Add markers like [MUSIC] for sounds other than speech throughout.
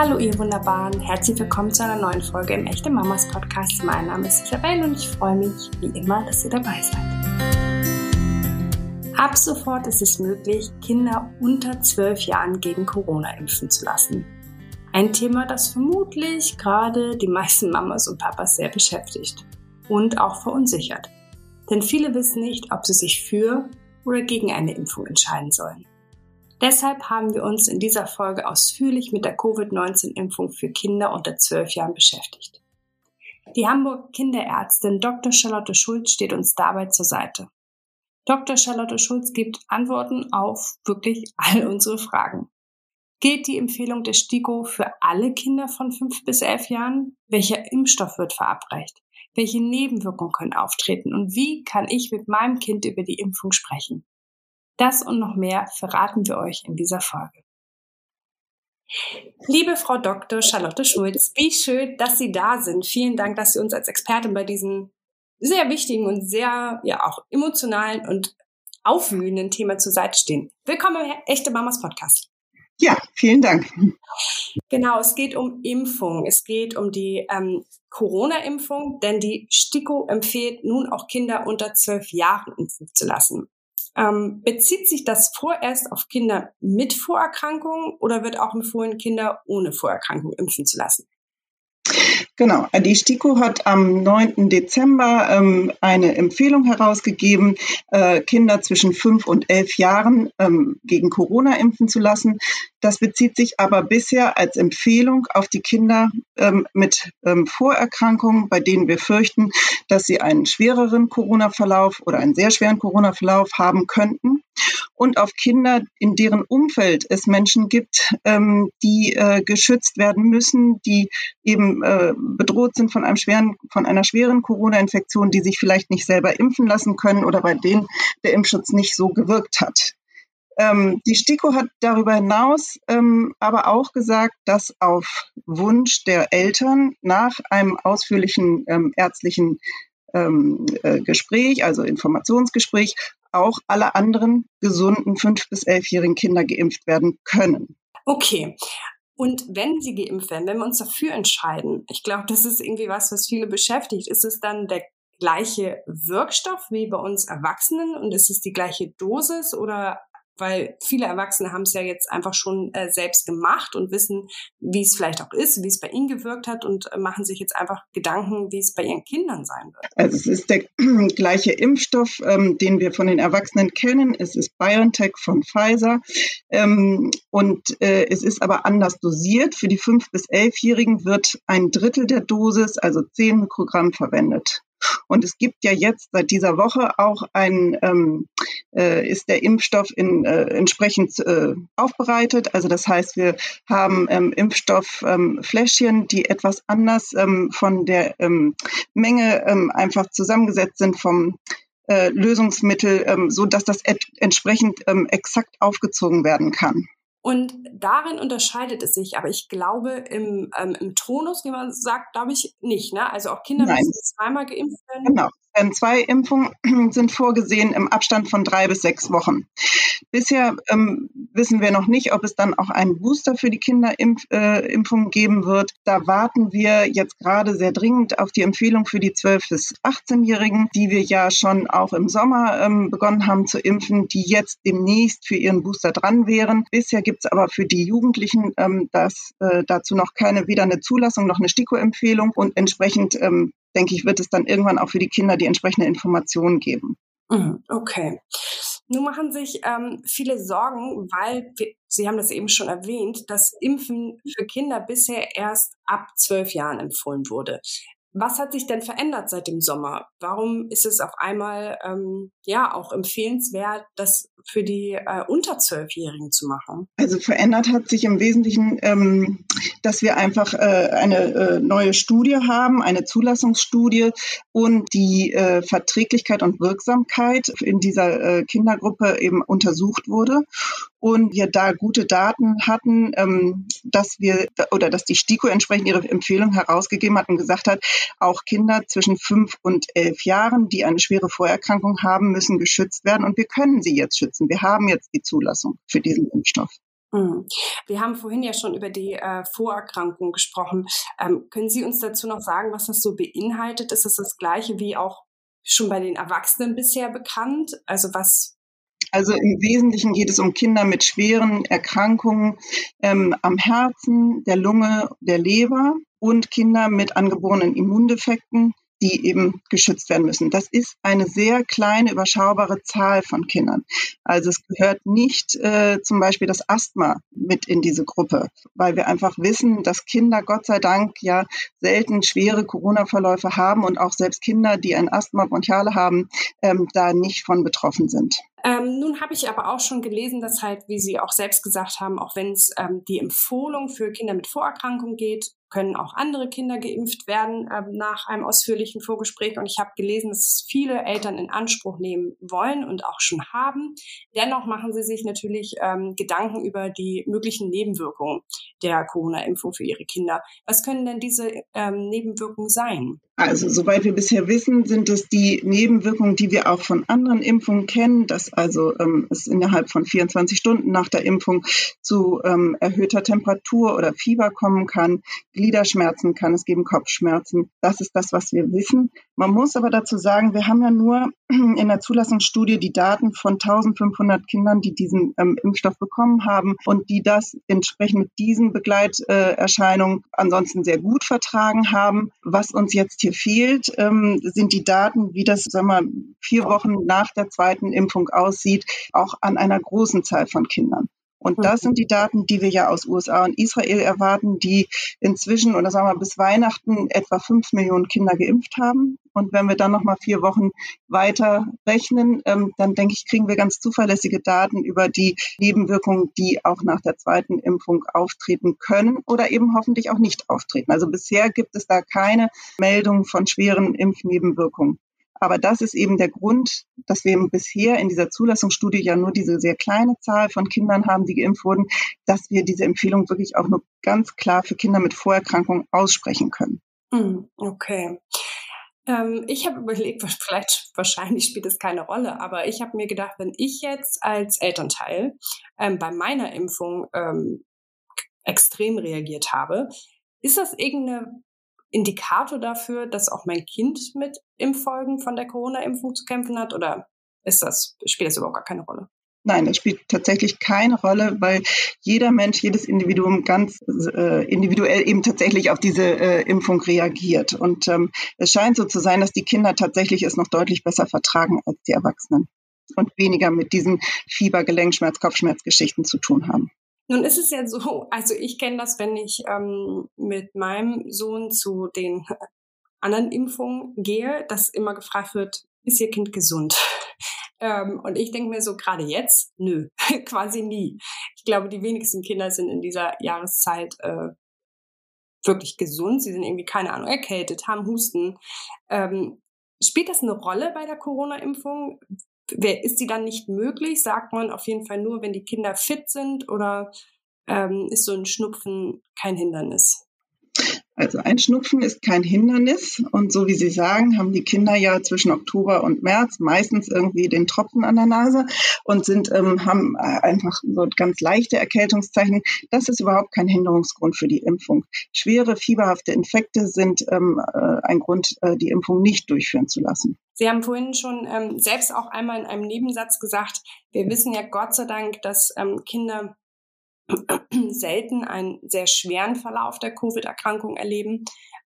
Hallo ihr Wunderbaren, herzlich willkommen zu einer neuen Folge im Echte Mamas Podcast. Mein Name ist Isabel und ich freue mich wie immer, dass ihr dabei seid. Ab sofort ist es möglich, Kinder unter 12 Jahren gegen Corona impfen zu lassen. Ein Thema, das vermutlich gerade die meisten Mamas und Papas sehr beschäftigt und auch verunsichert. Denn viele wissen nicht, ob sie sich für oder gegen eine Impfung entscheiden sollen. Deshalb haben wir uns in dieser Folge ausführlich mit der Covid-19-Impfung für Kinder unter 12 Jahren beschäftigt. Die Hamburg Kinderärztin Dr. Charlotte Schulz steht uns dabei zur Seite. Dr. Charlotte Schulz gibt Antworten auf wirklich all unsere Fragen. Gilt die Empfehlung der STIKO für alle Kinder von 5 bis 11 Jahren? Welcher Impfstoff wird verabreicht? Welche Nebenwirkungen können auftreten? Und wie kann ich mit meinem Kind über die Impfung sprechen? Das und noch mehr verraten wir euch in dieser Folge. Liebe Frau Dr. Charlotte Schulz, wie schön, dass Sie da sind. Vielen Dank, dass Sie uns als Expertin bei diesem sehr wichtigen und sehr, ja, auch emotionalen und aufwühlenden Thema zur Seite stehen. Willkommen im Echte Mamas Podcast. Ja, vielen Dank. Genau, es geht um Impfung. Es geht um die ähm, Corona-Impfung, denn die STIKO empfiehlt nun auch Kinder unter zwölf Jahren impfen zu lassen. Ähm, bezieht sich das vorerst auf Kinder mit Vorerkrankungen oder wird auch empfohlen, Kinder ohne Vorerkrankung impfen zu lassen? Genau, die STIKO hat am 9. Dezember ähm, eine Empfehlung herausgegeben, äh, Kinder zwischen 5 und 11 Jahren ähm, gegen Corona impfen zu lassen. Das bezieht sich aber bisher als Empfehlung auf die Kinder ähm, mit ähm, Vorerkrankungen, bei denen wir fürchten, dass sie einen schwereren Corona-Verlauf oder einen sehr schweren Corona-Verlauf haben könnten und auf Kinder, in deren Umfeld es Menschen gibt, ähm, die äh, geschützt werden müssen, die eben äh, bedroht sind von einem schweren, von einer schweren Corona-Infektion, die sich vielleicht nicht selber impfen lassen können oder bei denen der Impfschutz nicht so gewirkt hat. Ähm, die STIKO hat darüber hinaus ähm, aber auch gesagt, dass auf Wunsch der Eltern nach einem ausführlichen ähm, ärztlichen ähm, äh, Gespräch, also Informationsgespräch, auch alle anderen gesunden fünf bis elfjährigen Kinder geimpft werden können. Okay. Und wenn sie geimpft werden, wenn wir uns dafür entscheiden, ich glaube, das ist irgendwie was, was viele beschäftigt, ist es dann der gleiche Wirkstoff wie bei uns Erwachsenen und ist es die gleiche Dosis oder weil viele Erwachsene haben es ja jetzt einfach schon äh, selbst gemacht und wissen, wie es vielleicht auch ist, wie es bei ihnen gewirkt hat und äh, machen sich jetzt einfach Gedanken, wie es bei ihren Kindern sein wird. Also es ist der [CLEARS THROAT] gleiche Impfstoff, ähm, den wir von den Erwachsenen kennen. Es ist BioNTech von Pfizer ähm, und äh, es ist aber anders dosiert. Für die 5- bis 11-Jährigen wird ein Drittel der Dosis, also 10 Mikrogramm, verwendet. Und es gibt ja jetzt seit dieser Woche auch ein, ähm, äh, ist der Impfstoff in, äh, entsprechend äh, aufbereitet. Also das heißt, wir haben ähm, Impfstofffläschchen, ähm, die etwas anders ähm, von der ähm, Menge ähm, einfach zusammengesetzt sind vom äh, Lösungsmittel, so dass das entsprechend exakt aufgezogen werden kann. Und darin unterscheidet es sich, aber ich glaube, im, ähm, im Tonus, wie man sagt, glaube ich nicht. Ne? Also auch Kinder Nein. müssen zweimal geimpft werden. Genau. Ähm, zwei Impfungen [CLEARS THROAT] sind vorgesehen im Abstand von drei bis sechs Wochen. Bisher ähm, wissen wir noch nicht, ob es dann auch einen Booster für die Kinderimpfung äh, geben wird. Da warten wir jetzt gerade sehr dringend auf die Empfehlung für die 12- bis 18-Jährigen, die wir ja schon auch im Sommer ähm, begonnen haben zu impfen, die jetzt demnächst für ihren Booster dran wären. Bisher gibt es aber für die Jugendlichen ähm, das, äh, dazu noch keine, weder eine Zulassung noch eine STIKO-Empfehlung und entsprechend ähm, denke ich, wird es dann irgendwann auch für die Kinder die entsprechende Information geben. Mhm, okay. Nun machen sich ähm, viele Sorgen, weil Sie haben das eben schon erwähnt, dass Impfen für Kinder bisher erst ab zwölf Jahren empfohlen wurde. Was hat sich denn verändert seit dem Sommer? Warum ist es auf einmal ähm, ja auch empfehlenswert, das für die äh, unter zwölfjährigen zu machen? Also verändert hat sich im Wesentlichen, ähm, dass wir einfach äh, eine äh, neue Studie haben, eine Zulassungsstudie und die äh, Verträglichkeit und Wirksamkeit in dieser äh, Kindergruppe eben untersucht wurde und wir da gute Daten hatten, ähm, dass wir oder dass die STIKO entsprechend ihre Empfehlung herausgegeben hat und gesagt hat, auch Kinder zwischen fünf und elf Jahren, die eine schwere Vorerkrankung haben, müssen geschützt werden und wir können sie jetzt schützen. Wir haben jetzt die Zulassung für diesen Impfstoff. Mhm. Wir haben vorhin ja schon über die äh, Vorerkrankung gesprochen. Ähm, können Sie uns dazu noch sagen, was das so beinhaltet? Ist das das gleiche wie auch schon bei den Erwachsenen bisher bekannt? Also was also im Wesentlichen geht es um Kinder mit schweren Erkrankungen ähm, am Herzen, der Lunge, der Leber und Kinder mit angeborenen Immundefekten, die eben geschützt werden müssen. Das ist eine sehr kleine, überschaubare Zahl von Kindern. Also es gehört nicht äh, zum Beispiel das Asthma mit in diese Gruppe, weil wir einfach wissen, dass Kinder Gott sei Dank ja selten schwere Corona-Verläufe haben und auch selbst Kinder, die ein Asthma bronchiale haben, ähm, da nicht von betroffen sind. Ähm, nun habe ich aber auch schon gelesen, dass halt, wie Sie auch selbst gesagt haben, auch wenn es ähm, die Empfohlung für Kinder mit Vorerkrankung geht, können auch andere Kinder geimpft werden ähm, nach einem ausführlichen Vorgespräch. Und ich habe gelesen, dass viele Eltern in Anspruch nehmen wollen und auch schon haben. Dennoch machen sie sich natürlich ähm, Gedanken über die möglichen Nebenwirkungen der Corona-Impfung für ihre Kinder. Was können denn diese ähm, Nebenwirkungen sein? Also, soweit wir bisher wissen, sind es die Nebenwirkungen, die wir auch von anderen Impfungen kennen, dass also ähm, es innerhalb von 24 Stunden nach der Impfung zu ähm, erhöhter Temperatur oder Fieber kommen kann. Gliederschmerzen kann es geben, Kopfschmerzen. Das ist das, was wir wissen. Man muss aber dazu sagen, wir haben ja nur [CLEARS THROAT] in der Zulassungsstudie die Daten von 1500 Kindern, die diesen ähm, Impfstoff bekommen haben und die das entsprechend mit diesen Begleiterscheinungen ansonsten sehr gut vertragen haben. Was uns jetzt hier hier fehlt, ähm, sind die Daten, wie das sagen wir, vier Wochen nach der zweiten Impfung aussieht, auch an einer großen Zahl von Kindern. Und das sind die Daten, die wir ja aus USA und Israel erwarten, die inzwischen oder sagen wir bis Weihnachten etwa fünf Millionen Kinder geimpft haben. Und wenn wir dann noch mal vier Wochen weiter rechnen, ähm, dann denke ich, kriegen wir ganz zuverlässige Daten über die Nebenwirkungen, die auch nach der zweiten Impfung auftreten können oder eben hoffentlich auch nicht auftreten. Also bisher gibt es da keine Meldung von schweren Impfnebenwirkungen. Aber das ist eben der Grund, dass wir bisher in dieser Zulassungsstudie ja nur diese sehr kleine Zahl von Kindern haben, die geimpft wurden, dass wir diese Empfehlung wirklich auch nur ganz klar für Kinder mit Vorerkrankungen aussprechen können. Hm, okay. Ähm, ich habe überlegt, vielleicht [LAUGHS] wahrscheinlich spielt es keine Rolle, aber ich habe mir gedacht, wenn ich jetzt als Elternteil ähm, bei meiner Impfung ähm, extrem reagiert habe, ist das irgendeine Indikator dafür, dass auch mein Kind mit Impffolgen von der Corona-Impfung zu kämpfen hat? Oder ist das, spielt das überhaupt gar keine Rolle? Nein, das spielt tatsächlich keine Rolle, weil jeder Mensch, jedes Individuum ganz äh, individuell eben tatsächlich auf diese äh, Impfung reagiert. Und ähm, es scheint so zu sein, dass die Kinder tatsächlich es noch deutlich besser vertragen als die Erwachsenen und weniger mit diesen Fieber, Gelenkschmerz, Kopfschmerzgeschichten zu tun haben. Nun ist es ja so, [LAUGHS] also ich kenne das, wenn ich ähm, mit meinem Sohn zu den [LAUGHS] anderen Impfungen gehe, dass immer gefragt wird, ist Ihr Kind gesund? [LAUGHS] Ähm, und ich denke mir so, gerade jetzt, nö, quasi nie. Ich glaube, die wenigsten Kinder sind in dieser Jahreszeit äh, wirklich gesund. Sie sind irgendwie, keine Ahnung, erkältet, haben Husten. Ähm, spielt das eine Rolle bei der Corona-Impfung? Ist die dann nicht möglich? Sagt man auf jeden Fall nur, wenn die Kinder fit sind oder ähm, ist so ein Schnupfen kein Hindernis? Also ein Schnupfen ist kein Hindernis und so wie Sie sagen, haben die Kinder ja zwischen Oktober und März meistens irgendwie den Tropfen an der Nase und sind ähm, haben äh, einfach so ganz leichte Erkältungszeichen. Das ist überhaupt kein Hinderungsgrund für die Impfung. Schwere fieberhafte Infekte sind ähm, äh, ein Grund, äh, die Impfung nicht durchführen zu lassen. Sie haben vorhin schon ähm, selbst auch einmal in einem Nebensatz gesagt, wir wissen ja Gott sei Dank, dass ähm, Kinder [CLEARS THROAT] selten einen sehr schweren Verlauf der Covid-Erkrankung erleben.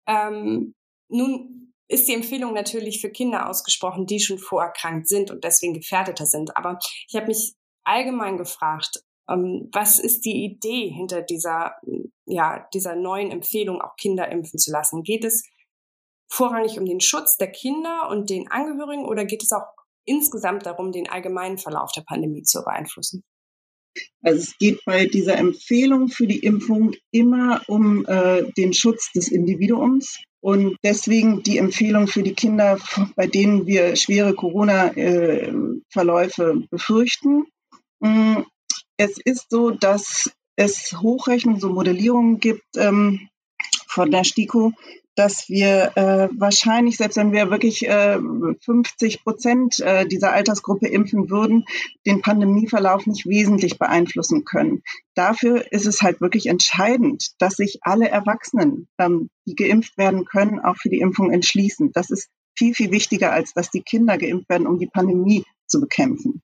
Ähm, nun ist die Empfehlung natürlich für Kinder ausgesprochen, die schon vorerkrankt sind und deswegen gefährdeter sind. Aber ich habe mich allgemein gefragt, ähm, was ist die Idee hinter dieser, ja, dieser neuen Empfehlung, auch Kinder impfen zu lassen? Geht es vorrangig um den Schutz der Kinder und den Angehörigen oder geht es auch insgesamt darum, den allgemeinen Verlauf der Pandemie zu beeinflussen? Also es geht bei dieser Empfehlung für die Impfung immer um äh, den Schutz des Individuums und deswegen die Empfehlung für die Kinder, bei denen wir schwere Corona-Verläufe äh, befürchten. Mm, es ist so, dass es Hochrechnungen, so Modellierungen gibt ähm, von der STIKO, dass wir äh, wahrscheinlich, selbst wenn wir wirklich äh, 50 Prozent äh, dieser Altersgruppe impfen würden, den Pandemieverlauf nicht wesentlich beeinflussen können. Dafür ist es halt wirklich entscheidend, dass sich alle Erwachsenen, ähm, die geimpft werden können, auch für die Impfung entschließen. Das ist viel, viel wichtiger, als dass die Kinder geimpft werden, um die Pandemie zu bekämpfen.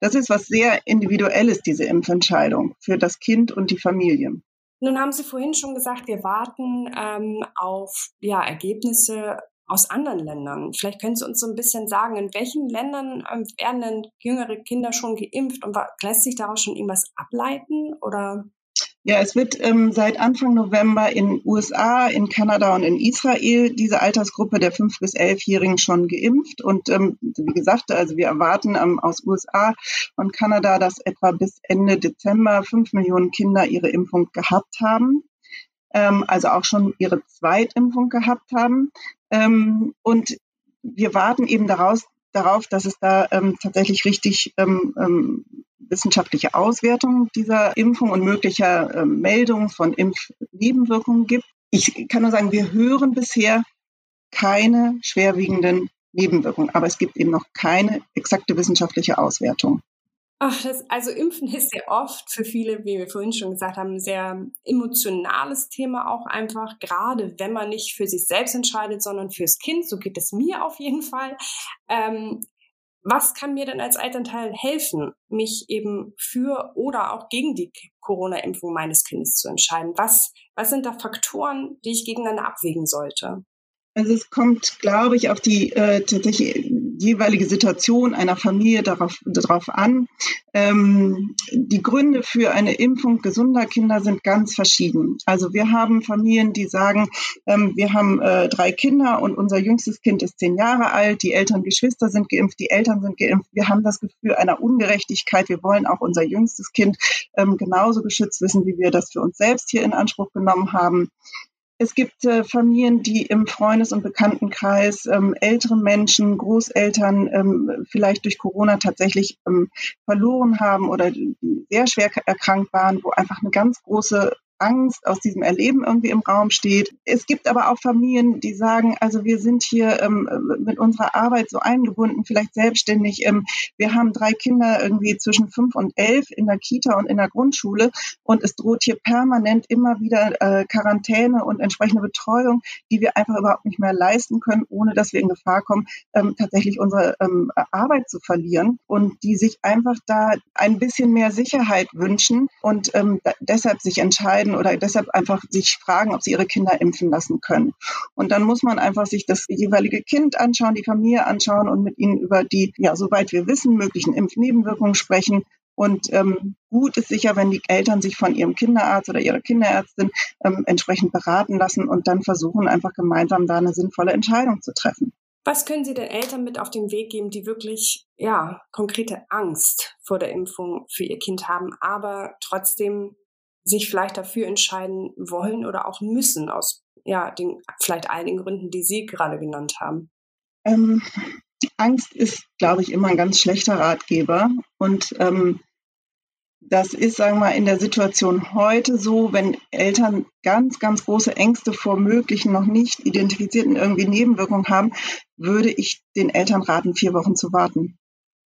Das ist was sehr Individuelles, diese Impfentscheidung für das Kind und die Familie. Nun haben Sie vorhin schon gesagt, wir warten ähm, auf ja, Ergebnisse aus anderen Ländern. Vielleicht können Sie uns so ein bisschen sagen, in welchen Ländern ähm, werden denn jüngere Kinder schon geimpft und lässt sich daraus schon irgendwas ableiten oder? Ja, es wird ähm, seit Anfang November in USA, in Kanada und in Israel diese Altersgruppe der 5- bis 11-Jährigen schon geimpft. Und ähm, wie gesagt, also wir erwarten ähm, aus USA und Kanada, dass etwa bis Ende Dezember 5 Millionen Kinder ihre Impfung gehabt haben. Ähm, also auch schon ihre Zweitimpfung gehabt haben. Ähm, und wir warten eben daraus, darauf, dass es da ähm, tatsächlich richtig ähm, ähm, wissenschaftliche Auswertung dieser Impfung und möglicher äh, Meldung von Impfnebenwirkungen gibt. Ich kann nur sagen, wir hören bisher keine schwerwiegenden Nebenwirkungen, aber es gibt eben noch keine exakte wissenschaftliche Auswertung. Ach, das, also Impfen ist sehr oft für viele, wie wir vorhin schon gesagt haben, ein sehr emotionales Thema auch einfach, gerade wenn man nicht für sich selbst entscheidet, sondern fürs Kind. So geht es mir auf jeden Fall. Ähm, was kann mir denn als Elternteil helfen, mich eben für oder auch gegen die Corona-Impfung meines Kindes zu entscheiden? Was, was sind da Faktoren, die ich gegeneinander abwägen sollte? Also es kommt, glaube ich, auf die äh, tatsächlich jeweilige Situation einer Familie darauf, darauf an. Ähm, die Gründe für eine Impfung gesunder Kinder sind ganz verschieden. Also wir haben Familien, die sagen, ähm, wir haben äh, drei Kinder und unser jüngstes Kind ist zehn Jahre alt, die Eltern, Geschwister sind geimpft, die Eltern sind geimpft. Wir haben das Gefühl einer Ungerechtigkeit. Wir wollen auch unser jüngstes Kind ähm, genauso geschützt wissen, wie wir das für uns selbst hier in Anspruch genommen haben. Es gibt äh, Familien, die im Freundes- und Bekanntenkreis ähm, ältere Menschen, Großeltern ähm, vielleicht durch Corona tatsächlich ähm, verloren haben oder sehr schwer erkrankt waren, wo einfach eine ganz große Angst aus diesem Erleben irgendwie im Raum steht. Es gibt aber auch Familien, die sagen, also wir sind hier ähm, mit unserer Arbeit so eingebunden, vielleicht selbstständig. Ähm, wir haben drei Kinder irgendwie zwischen fünf und elf in der Kita und in der Grundschule und es droht hier permanent immer wieder äh, Quarantäne und entsprechende Betreuung, die wir einfach überhaupt nicht mehr leisten können, ohne dass wir in Gefahr kommen, ähm, tatsächlich unsere ähm, Arbeit zu verlieren und die sich einfach da ein bisschen mehr Sicherheit wünschen und ähm, deshalb sich entscheiden, oder deshalb einfach sich fragen, ob sie ihre Kinder impfen lassen können. Und dann muss man einfach sich das jeweilige Kind anschauen, die Familie anschauen und mit ihnen über die, ja, soweit wir wissen, möglichen Impfnebenwirkungen sprechen. Und ähm, gut ist sicher, wenn die Eltern sich von ihrem Kinderarzt oder ihrer Kinderärztin ähm, entsprechend beraten lassen und dann versuchen, einfach gemeinsam da eine sinnvolle Entscheidung zu treffen. Was können Sie den Eltern mit auf den Weg geben, die wirklich, ja, konkrete Angst vor der Impfung für ihr Kind haben, aber trotzdem sich vielleicht dafür entscheiden wollen oder auch müssen, aus ja, den vielleicht einigen Gründen, die Sie gerade genannt haben? Ähm, Angst ist, glaube ich, immer ein ganz schlechter Ratgeber. Und ähm, das ist, sagen wir mal, in der Situation heute so, wenn Eltern ganz, ganz große Ängste vor möglichen noch nicht identifizierten irgendwie Nebenwirkungen haben, würde ich den Eltern raten, vier Wochen zu warten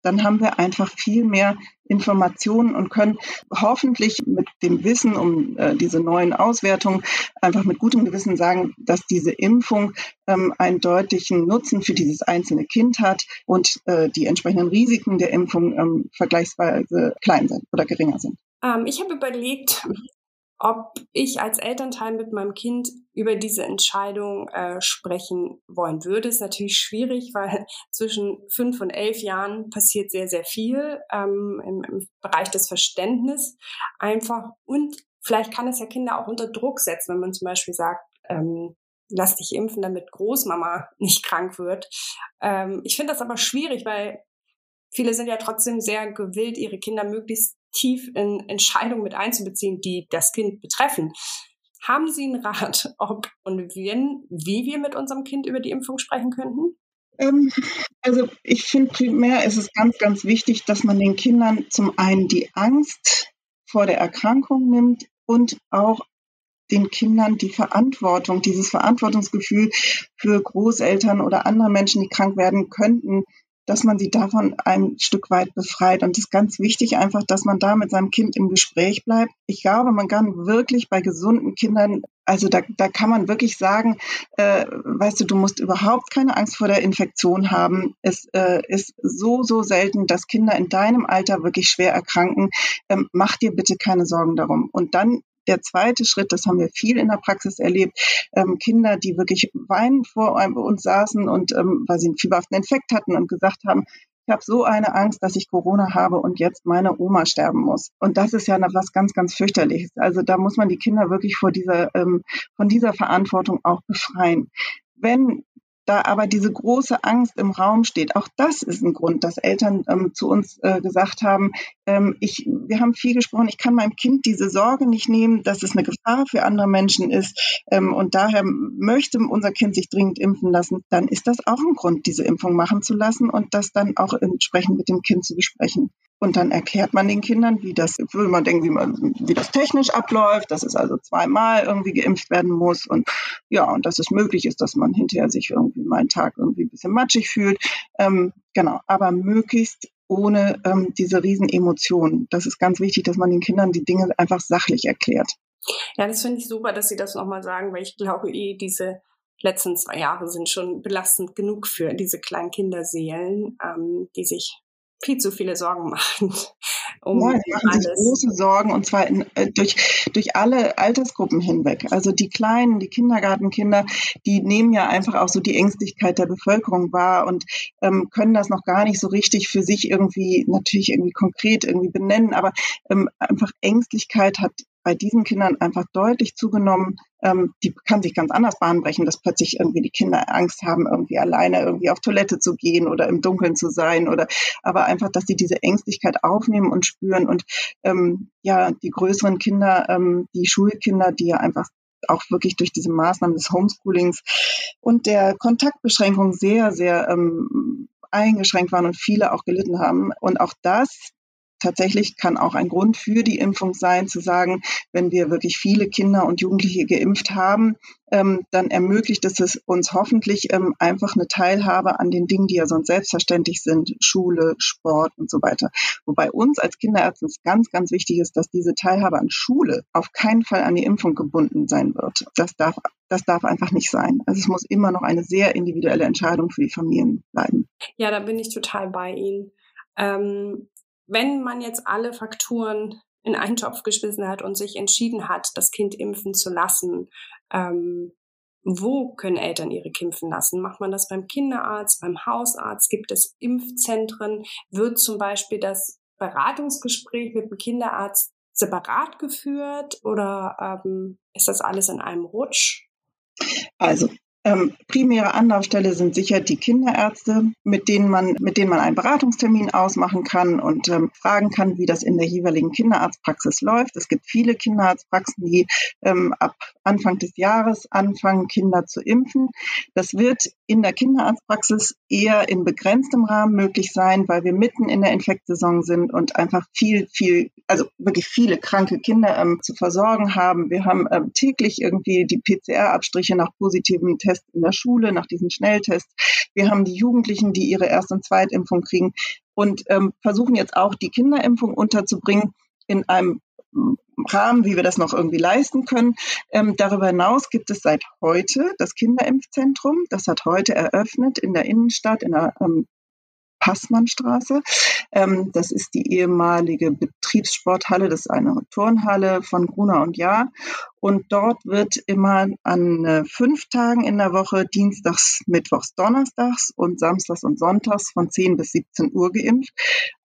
dann haben wir einfach viel mehr Informationen und können hoffentlich mit dem Wissen um äh, diese neuen Auswertungen einfach mit gutem Gewissen sagen, dass diese Impfung ähm, einen deutlichen Nutzen für dieses einzelne Kind hat und äh, die entsprechenden Risiken der Impfung ähm, vergleichsweise klein sind oder geringer sind. Ähm, ich habe überlegt, ob ich als Elternteil mit meinem Kind über diese Entscheidung äh, sprechen wollen würde. Ist natürlich schwierig, weil [LAUGHS] zwischen fünf und elf Jahren passiert sehr, sehr viel ähm, im, im Bereich des Verständnisses einfach. Und vielleicht kann es ja Kinder auch unter Druck setzen, wenn man zum Beispiel sagt, ähm, lass dich impfen, damit Großmama [LAUGHS] nicht krank wird. Ähm, ich finde das aber schwierig, weil viele sind ja trotzdem sehr gewillt, ihre Kinder möglichst tief in Entscheidungen mit einzubeziehen, die das Kind betreffen. Haben Sie einen Rat, [LAUGHS] ob und wenn, wie wir mit unserem Kind über die Impfung sprechen könnten? Ähm, also ich finde primär ist es ganz, ganz wichtig, dass man den Kindern zum einen die Angst vor der Erkrankung nimmt und auch den Kindern die Verantwortung, dieses Verantwortungsgefühl für Großeltern oder andere Menschen, die krank werden könnten, dass man sie davon ein Stück weit befreit. Und es ist ganz wichtig einfach, dass man da mit seinem Kind im Gespräch bleibt. Ich glaube, man kann wirklich bei gesunden Kindern, also da, da kann man wirklich sagen, äh, weißt du, du musst überhaupt keine Angst vor der Infektion haben. Es äh, ist so, so selten, dass Kinder in deinem Alter wirklich schwer erkranken. Ähm, mach dir bitte keine Sorgen darum. Und dann der zweite Schritt, das haben wir viel in der Praxis erlebt, ähm, Kinder, die wirklich weinend vor uns saßen und ähm, weil sie einen fieberhaften Infekt hatten und gesagt haben, ich habe so eine Angst, dass ich Corona habe und jetzt meine Oma sterben muss. Und das ist ja was ganz, ganz fürchterliches. Also da muss man die Kinder wirklich vor dieser, ähm, von dieser Verantwortung auch befreien. Wenn da aber diese große Angst im Raum steht. Auch das ist ein Grund, dass Eltern ähm, zu uns äh, gesagt haben, ähm, ich, wir haben viel gesprochen, ich kann meinem Kind diese Sorge nicht nehmen, dass es eine Gefahr für andere Menschen ist ähm, und daher möchte unser Kind sich dringend impfen lassen, dann ist das auch ein Grund, diese Impfung machen zu lassen und das dann auch entsprechend mit dem Kind zu besprechen. Und dann erklärt man den Kindern, wie das, will man denken, wie man, wie das technisch abläuft, dass es also zweimal irgendwie geimpft werden muss und ja, und dass es möglich ist, dass man hinterher sich irgendwie mal einen Tag irgendwie ein bisschen matschig fühlt. Ähm, genau, aber möglichst ohne ähm, diese Riesenemotionen. Das ist ganz wichtig, dass man den Kindern die Dinge einfach sachlich erklärt. Ja, das finde ich super, dass Sie das nochmal sagen, weil ich glaube eh, diese letzten zwei Jahre sind schon belastend genug für diese kleinen Kinderseelen, ähm, die sich viel zu viele Sorgen machen. [LAUGHS] Um ja, die machen alles. sich große Sorgen und zwar in, äh, durch, durch alle Altersgruppen hinweg. Also die Kleinen, die Kindergartenkinder, die nehmen ja einfach auch so die Ängstlichkeit der Bevölkerung wahr und ähm, können das noch gar nicht so richtig für sich irgendwie, natürlich irgendwie konkret irgendwie benennen, aber ähm, einfach Ängstlichkeit hat bei diesen Kindern einfach deutlich zugenommen. Ähm, die kann sich ganz anders bahnbrechen, dass plötzlich irgendwie die Kinder Angst haben, irgendwie alleine irgendwie auf Toilette zu gehen oder im Dunkeln zu sein oder aber einfach, dass sie diese Ängstlichkeit aufnehmen und spüren und ähm, ja, die größeren Kinder, ähm, die Schulkinder, die ja einfach auch wirklich durch diese Maßnahmen des Homeschoolings und der Kontaktbeschränkung sehr, sehr ähm, eingeschränkt waren und viele auch gelitten haben. Und auch das tatsächlich kann auch ein Grund für die Impfung sein, zu sagen, wenn wir wirklich viele Kinder und Jugendliche geimpft haben, ähm, dann ermöglicht es uns hoffentlich ähm, einfach eine Teilhabe an den Dingen, die ja sonst selbstverständlich sind, Schule, Sport und so weiter. Wobei uns als Kinderärzten ganz, ganz wichtig ist, dass diese Teilhabe an Schule auf keinen Fall an die Impfung gebunden sein wird. Das darf, das darf einfach nicht sein. Also es muss immer noch eine sehr individuelle Entscheidung für die Familien bleiben. Ja, da bin ich total bei Ihnen. Ähm, wenn man jetzt alle Faktoren in einen Topf geschmissen hat und sich entschieden hat, das Kind impfen zu lassen, ähm, wo können Eltern ihre impfen lassen? Macht man das beim Kinderarzt, beim Hausarzt? Gibt es Impfzentren? Wird zum Beispiel das Beratungsgespräch mit dem Kinderarzt separat geführt oder ähm, ist das alles in einem Rutsch? Also ähm, primäre Anlaufstelle sind sicher die Kinderärzte, mit denen man, mit denen man einen Beratungstermin ausmachen kann und ähm, fragen kann, wie das in der jeweiligen Kinderarztpraxis läuft. Es gibt viele Kinderarztpraxen, die ähm, ab Anfang des Jahres anfangen, Kinder zu impfen. Das wird in der Kinderarztpraxis eher in begrenztem Rahmen möglich sein, weil wir mitten in der Infektsaison sind und einfach viel, viel, also wirklich viele kranke Kinder ähm, zu versorgen haben. Wir haben ähm, täglich irgendwie die PCR-Abstriche nach positiven Tests Test in der Schule, nach diesen Schnelltests. Wir haben die Jugendlichen, die ihre Erst- und Zweitimpfung kriegen und ähm, versuchen jetzt auch die Kinderimpfung unterzubringen in einem Rahmen, wie wir das noch irgendwie leisten können. Ähm, darüber hinaus gibt es seit heute das Kinderimpfzentrum. Das hat heute eröffnet in der Innenstadt, in der ähm, Passmannstraße. Ähm, das ist die ehemalige Betriebssporthalle, das ist eine Turnhalle von Gruner und Jahr. Und dort wird immer an äh, fünf Tagen in der Woche, Dienstags, Mittwochs, Donnerstags und Samstags und Sonntags von 10 bis 17 Uhr geimpft,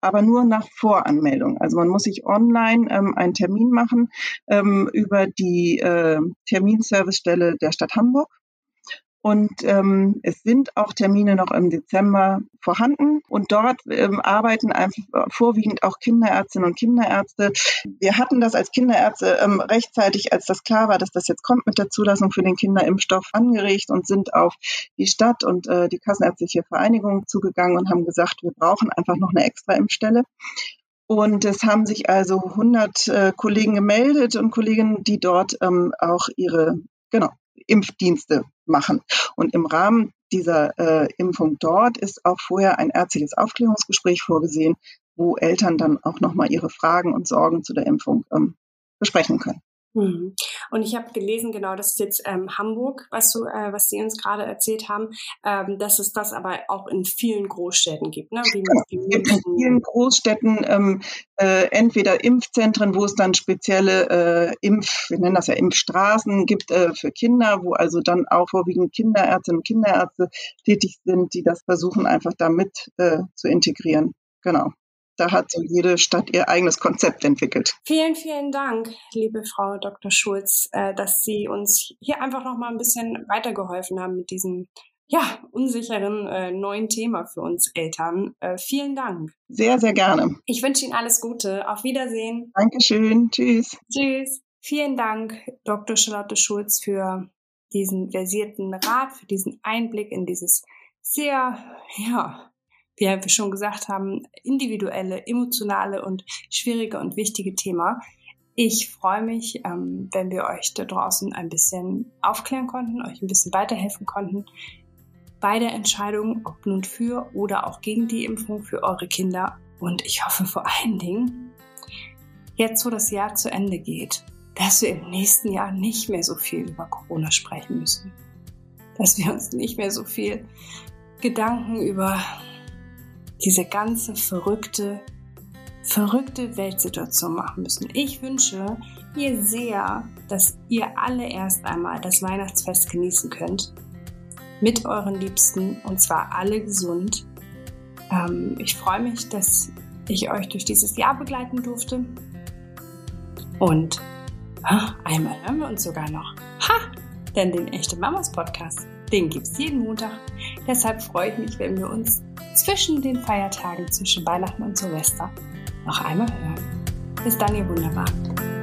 aber nur nach Voranmeldung. Also man muss sich online ähm, einen Termin machen ähm, über die äh, Terminservicestelle der Stadt Hamburg. Und ähm, es sind auch Termine noch im Dezember vorhanden. Und dort ähm, arbeiten einfach vorwiegend auch Kinderärztinnen und Kinderärzte. Wir hatten das als Kinderärzte ähm, rechtzeitig, als das klar war, dass das jetzt kommt mit der Zulassung für den Kinderimpfstoff, angeregt und sind auf die Stadt und äh, die Kassenärztliche Vereinigung zugegangen und haben gesagt, wir brauchen einfach noch eine extra Impfstelle. Und es haben sich also 100 äh, Kollegen gemeldet und Kolleginnen, die dort ähm, auch ihre genau, Impfdienste machen. Und im Rahmen dieser äh, Impfung dort ist auch vorher ein ärztliches Aufklärungsgespräch vorgesehen, wo Eltern dann auch nochmal ihre Fragen und Sorgen zu der Impfung ähm, besprechen können. Mhm. Und ich habe gelesen, genau, das ist jetzt ähm, Hamburg, was du, äh, was Sie uns gerade erzählt haben, ähm, dass es das aber auch in vielen Großstädten gibt, ne? Wie, genau. in vielen Großstädten ähm, äh, entweder Impfzentren, wo es dann spezielle äh, Impf, wir nennen das ja Impfstraßen gibt äh, für Kinder, wo also dann auch vorwiegend Kinderärztinnen und Kinderärzte tätig sind, die das versuchen einfach damit äh, zu integrieren. Genau da hat so jede Stadt ihr eigenes Konzept entwickelt. Vielen, vielen Dank, liebe Frau Dr. Schulz, äh, dass Sie uns hier einfach noch mal ein bisschen weitergeholfen haben mit diesem ja, unsicheren äh, neuen Thema für uns Eltern. Äh, vielen Dank. Sehr, sehr gerne. Ich wünsche Ihnen alles Gute. Auf Wiedersehen. Dankeschön. Tschüss. Tschüss. Vielen Dank, Dr. Charlotte Schulz, für diesen versierten Rat, für diesen Einblick in dieses sehr, ja, wie wir schon gesagt haben, individuelle, emotionale und schwierige und wichtige Thema. Ich freue mich, ähm, wenn wir euch da draußen ein bisschen aufklären konnten, euch ein bisschen weiterhelfen konnten bei der Entscheidung, ob nun für oder auch gegen die Impfung für eure Kinder. Und ich hoffe vor allen Dingen, jetzt wo das Jahr zu Ende geht, dass wir im nächsten Jahr nicht mehr so viel über Corona sprechen müssen. Dass wir uns nicht mehr so viel Gedanken über diese ganze verrückte, verrückte Weltsituation machen müssen. Ich wünsche mir sehr, dass ihr alle erst einmal das Weihnachtsfest genießen könnt. Mit euren Liebsten und zwar alle gesund. Ähm, ich freue mich, dass ich euch durch dieses Jahr begleiten durfte. Und ha, einmal hören wir uns sogar noch. Ha! Denn den Echte Mamas Podcast, den gibt es jeden Montag. Deshalb freue ich mich, wenn wir uns zwischen den Feiertagen zwischen Weihnachten und Silvester noch einmal hören. Bis dann, ihr Wunderbaren.